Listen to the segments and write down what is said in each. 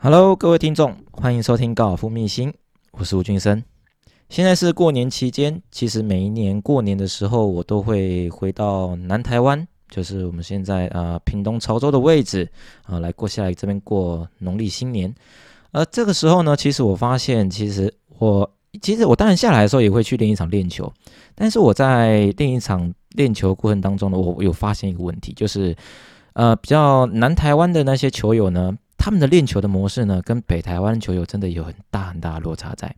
Hello，各位听众，欢迎收听高尔夫秘辛，我是吴俊生。现在是过年期间，其实每一年过年的时候，我都会回到南台湾，就是我们现在啊屏东潮州的位置啊，来过下来这边过农历新年。而这个时候呢，其实我发现，其实我其实我当然下来的时候也会去练一场练球，但是我在练一场练球过程当中呢，我有发现一个问题，就是呃比较南台湾的那些球友呢。他们的练球的模式呢，跟北台湾球友真的有很大很大的落差在。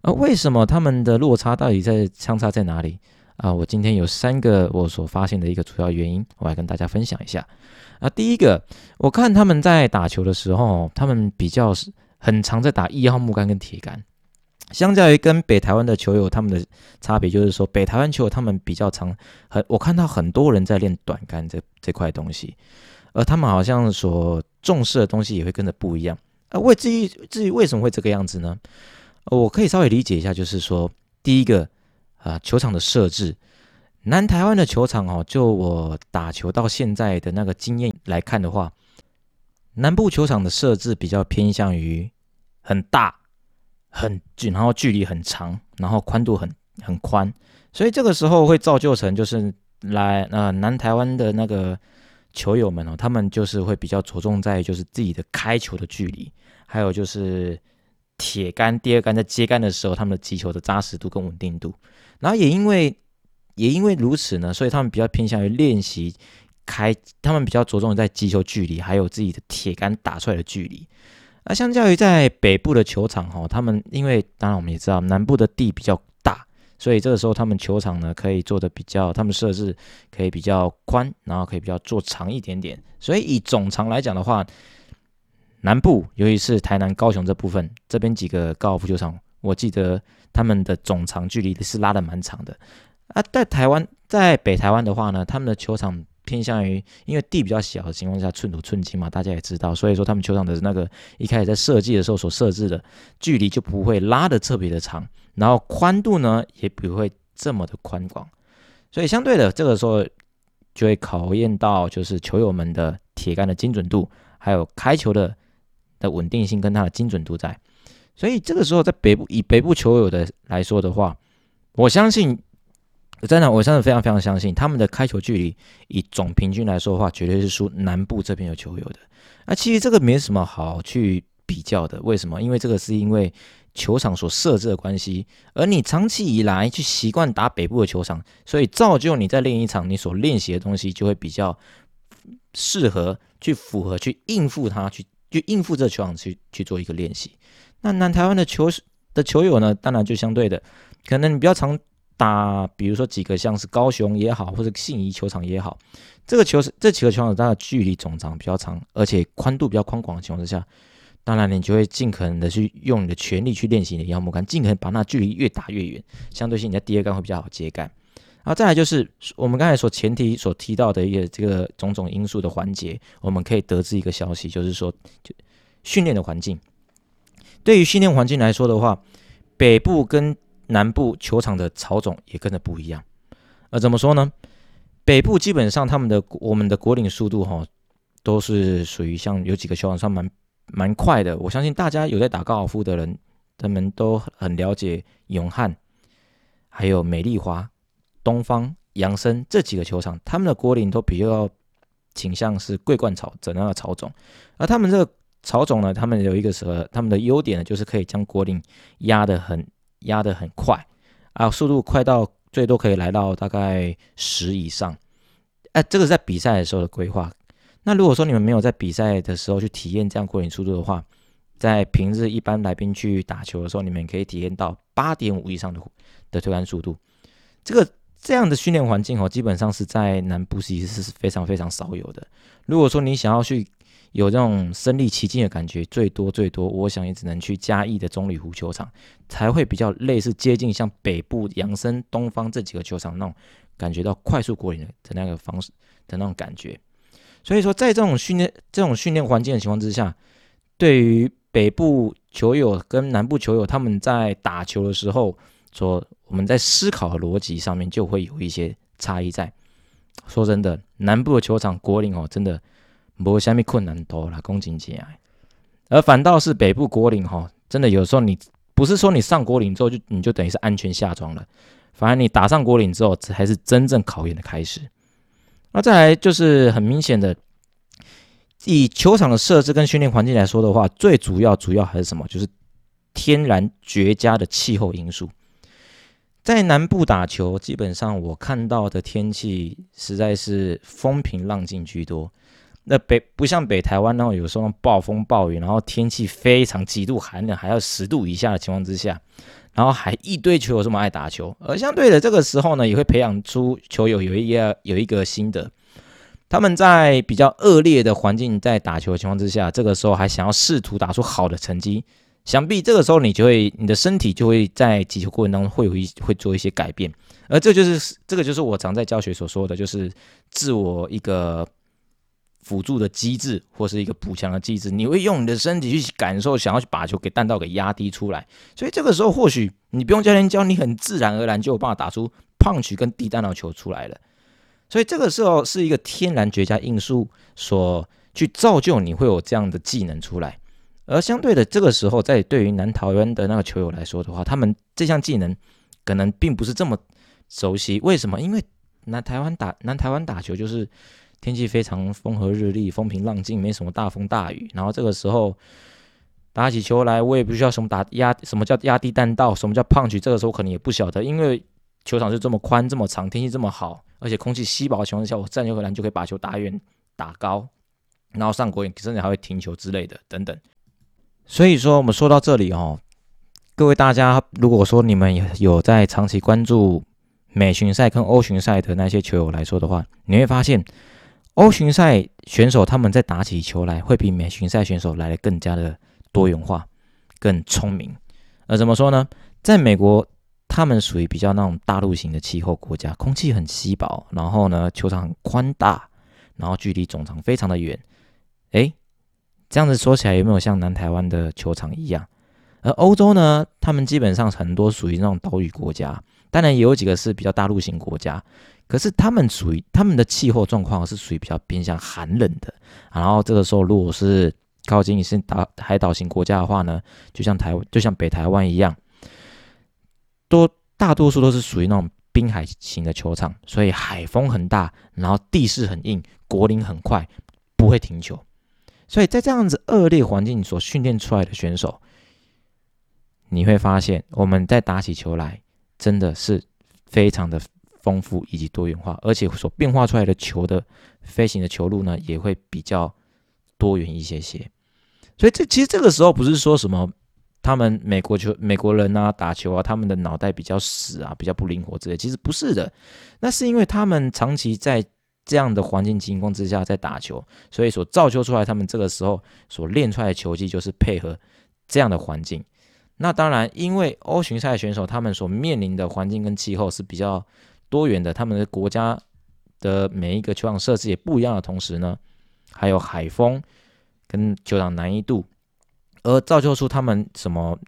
而为什么他们的落差到底在相差在哪里啊？我今天有三个我所发现的一个主要原因，我来跟大家分享一下。啊，第一个，我看他们在打球的时候，他们比较是很常在打一号木杆跟铁杆，相较于跟北台湾的球友，他们的差别就是说，北台湾球友他们比较常，很我看到很多人在练短杆这这块东西。而他们好像所重视的东西也会跟着不一样。啊，为至于至于为什么会这个样子呢？我可以稍微理解一下，就是说，第一个啊，球场的设置，南台湾的球场哦，就我打球到现在的那个经验来看的话，南部球场的设置比较偏向于很大、很距，然后距离很长，然后宽度很很宽，所以这个时候会造就成就是来呃南台湾的那个。球友们哦，他们就是会比较着重在就是自己的开球的距离，还有就是铁杆、第二杆在接杆的时候，他们的击球的扎实度跟稳定度。然后也因为也因为如此呢，所以他们比较偏向于练习开，他们比较着重在击球距离，还有自己的铁杆打出来的距离。那相较于在北部的球场哈，他们因为当然我们也知道南部的地比较。所以这个时候，他们球场呢可以做的比较，他们设置可以比较宽，然后可以比较做长一点点。所以以总长来讲的话，南部尤其是台南、高雄这部分，这边几个高尔夫球场，我记得他们的总长距离是拉的蛮长的。啊，在台湾，在北台湾的话呢，他们的球场。偏向于，因为地比较小的情况下，寸土寸金嘛，大家也知道，所以说他们球场的那个一开始在设计的时候所设置的距离就不会拉的特别的长，然后宽度呢也不会这么的宽广，所以相对的这个时候就会考验到就是球友们的铁杆的精准度，还有开球的的稳定性跟它的精准度在，所以这个时候在北部以北部球友的来说的话，我相信。真的，我真的非常非常相信他们的开球距离，以总平均来说的话，绝对是输南部这边有球友的。那其实这个没什么好去比较的，为什么？因为这个是因为球场所设置的关系，而你长期以来去习惯打北部的球场，所以造就你在练一场，你所练习的东西就会比较适合去符合去应付它，去去应付这球场去去做一个练习。那南台湾的球的球友呢，当然就相对的，可能你比较常。打，比如说几个像是高雄也好，或者信宜球场也好，这个球是这几个球场它的距离总长比较长，而且宽度比较宽广的情况之下，当然你就会尽可能的去用你的全力去练习你的腰木杆，尽可能把那距离越打越远，相对性你的第二杆会比较好接杆。然后再来就是我们刚才所前提所提到的一个这个种种因素的环节，我们可以得知一个消息，就是说就训练的环境，对于训练环境来说的话，北部跟南部球场的草种也跟着不一样，呃，怎么说呢？北部基本上他们的我们的国岭速度哈，都是属于像有几个球场算蛮蛮快的。我相信大家有在打高尔夫的人，他们都很了解永汉，还有美丽华、东方、扬生这几个球场，他们的国岭都比较倾向是桂冠草怎样的草种，而他们这个草种呢，他们有一个什么？他们的优点呢，就是可以将国岭压得很。压得很快啊，速度快到最多可以来到大概十以上。哎，这个在比赛的时候的规划。那如果说你们没有在比赛的时候去体验这样过岭速度的话，在平日一般来宾去打球的时候，你们可以体验到八点五以上的的推杆速度。这个这样的训练环境哦，基本上是在南部其实是非常非常少有的。如果说你想要去，有这种身临其境的感觉，最多最多，我想也只能去嘉义的中里湖球场，才会比较类似接近像北部扬生、东方这几个球场那种感觉到快速过瘾的那个方式的那种感觉。所以说，在这种训练、这种训练环境的情况之下，对于北部球友跟南部球友他们在打球的时候，说我们在思考的逻辑上面就会有一些差异在。说真的，南部的球场国岭哦，真的。无虾米困难多啦，讲真正而反倒是北部国岭哈，真的有时候你不是说你上国岭之后就你就等于是安全下庄了，反而你打上国岭之后才是真正考验的开始。那再来就是很明显的，以球场的设置跟训练环境来说的话，最主要主要还是什么？就是天然绝佳的气候因素。在南部打球，基本上我看到的天气实在是风平浪静居多。那北不像北台湾那种有时候暴风暴雨，然后天气非常极度寒冷，还要十度以下的情况之下，然后还一堆球友这么爱打球。而相对的这个时候呢，也会培养出球友有一个有一个心得，他们在比较恶劣的环境在打球的情况之下，这个时候还想要试图打出好的成绩。想必这个时候你就会，你的身体就会在击球过程当中会有一会做一些改变，而这就是这个就是我常在教学所说的，就是自我一个辅助的机制或是一个补强的机制，你会用你的身体去感受，想要去把球给弹道给压低出来，所以这个时候或许你不用教练教，你很自然而然就有办法打出胖曲跟低弹道球出来了，所以这个时候是一个天然绝佳因素所去造就你会有这样的技能出来。而相对的，这个时候在对于南台湾的那个球友来说的话，他们这项技能可能并不是这么熟悉。为什么？因为南台湾打南台湾打球就是天气非常风和日丽、风平浪静，没什么大风大雨。然后这个时候打起球来，我也不需要什么打压，什么叫压低弹道，什么叫胖曲。这个时候可能也不晓得，因为球场就这么宽、这么长，天气这么好，而且空气稀薄的情况下，我站球可能就可以把球打远、打高，然后上国远，甚至还会停球之类的等等。所以说，我们说到这里哦，各位大家，如果说你们有在长期关注美巡赛跟欧巡赛的那些球友来说的话，你会发现，欧巡赛选手他们在打起球来，会比美巡赛选手来的更加的多元化、更聪明。而怎么说呢？在美国，他们属于比较那种大陆型的气候国家，空气很稀薄，然后呢，球场很宽大，然后距离总场非常的远，诶，这样子说起来有没有像南台湾的球场一样？而欧洲呢，他们基本上很多属于那种岛屿国家，当然也有几个是比较大陆型国家。可是他们属于他们的气候状况是属于比较偏向寒冷的。然后这个时候，如果是靠近你是岛海岛型国家的话呢，就像台就像北台湾一样，多大多数都是属于那种滨海型的球场，所以海风很大，然后地势很硬，国林很快，不会停球。所以在这样子恶劣环境所训练出来的选手，你会发现我们在打起球来真的是非常的丰富以及多元化，而且所变化出来的球的飞行的球路呢也会比较多元一些些。所以这其实这个时候不是说什么他们美国球美国人啊打球啊他们的脑袋比较死啊比较不灵活之类，其实不是的，那是因为他们长期在。这样的环境情况之下在打球，所以所造就出来他们这个时候所练出来的球技就是配合这样的环境。那当然，因为欧巡赛选手他们所面临的环境跟气候是比较多元的，他们的国家的每一个球场设置也不一样的同时呢，还有海风跟球场难易度，而造就出他们什么。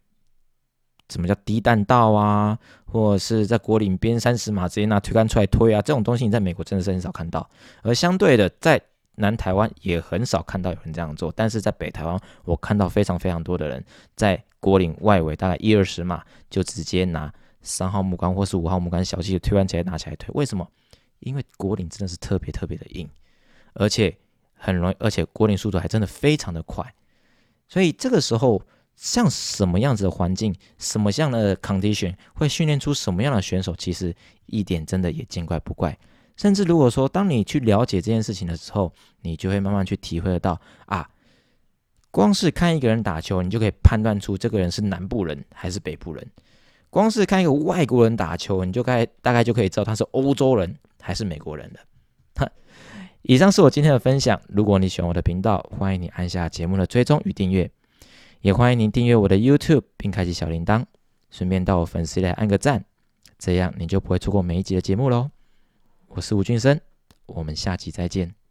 什么叫低弹道啊？或者是在国岭边三十码直接拿推杆出来推啊？这种东西你在美国真的是很少看到，而相对的，在南台湾也很少看到有人这样做。但是在北台湾，我看到非常非常多的人在国岭外围大概一二十码就直接拿三号木杆或是五号木杆小气的推杆起来拿起来推。为什么？因为国岭真的是特别特别的硬，而且很容易，而且国岭速度还真的非常的快，所以这个时候。像什么样子的环境，什么样的 condition 会训练出什么样的选手，其实一点真的也见怪不怪。甚至如果说当你去了解这件事情的时候，你就会慢慢去体会得到啊，光是看一个人打球，你就可以判断出这个人是南部人还是北部人；光是看一个外国人打球，你就该大概就可以知道他是欧洲人还是美国人了。哈，以上是我今天的分享。如果你喜欢我的频道，欢迎你按下节目的追踪与订阅。也欢迎您订阅我的 YouTube，并开启小铃铛，顺便到我粉丝来按个赞，这样你就不会错过每一集的节目喽。我是吴俊生，我们下期再见。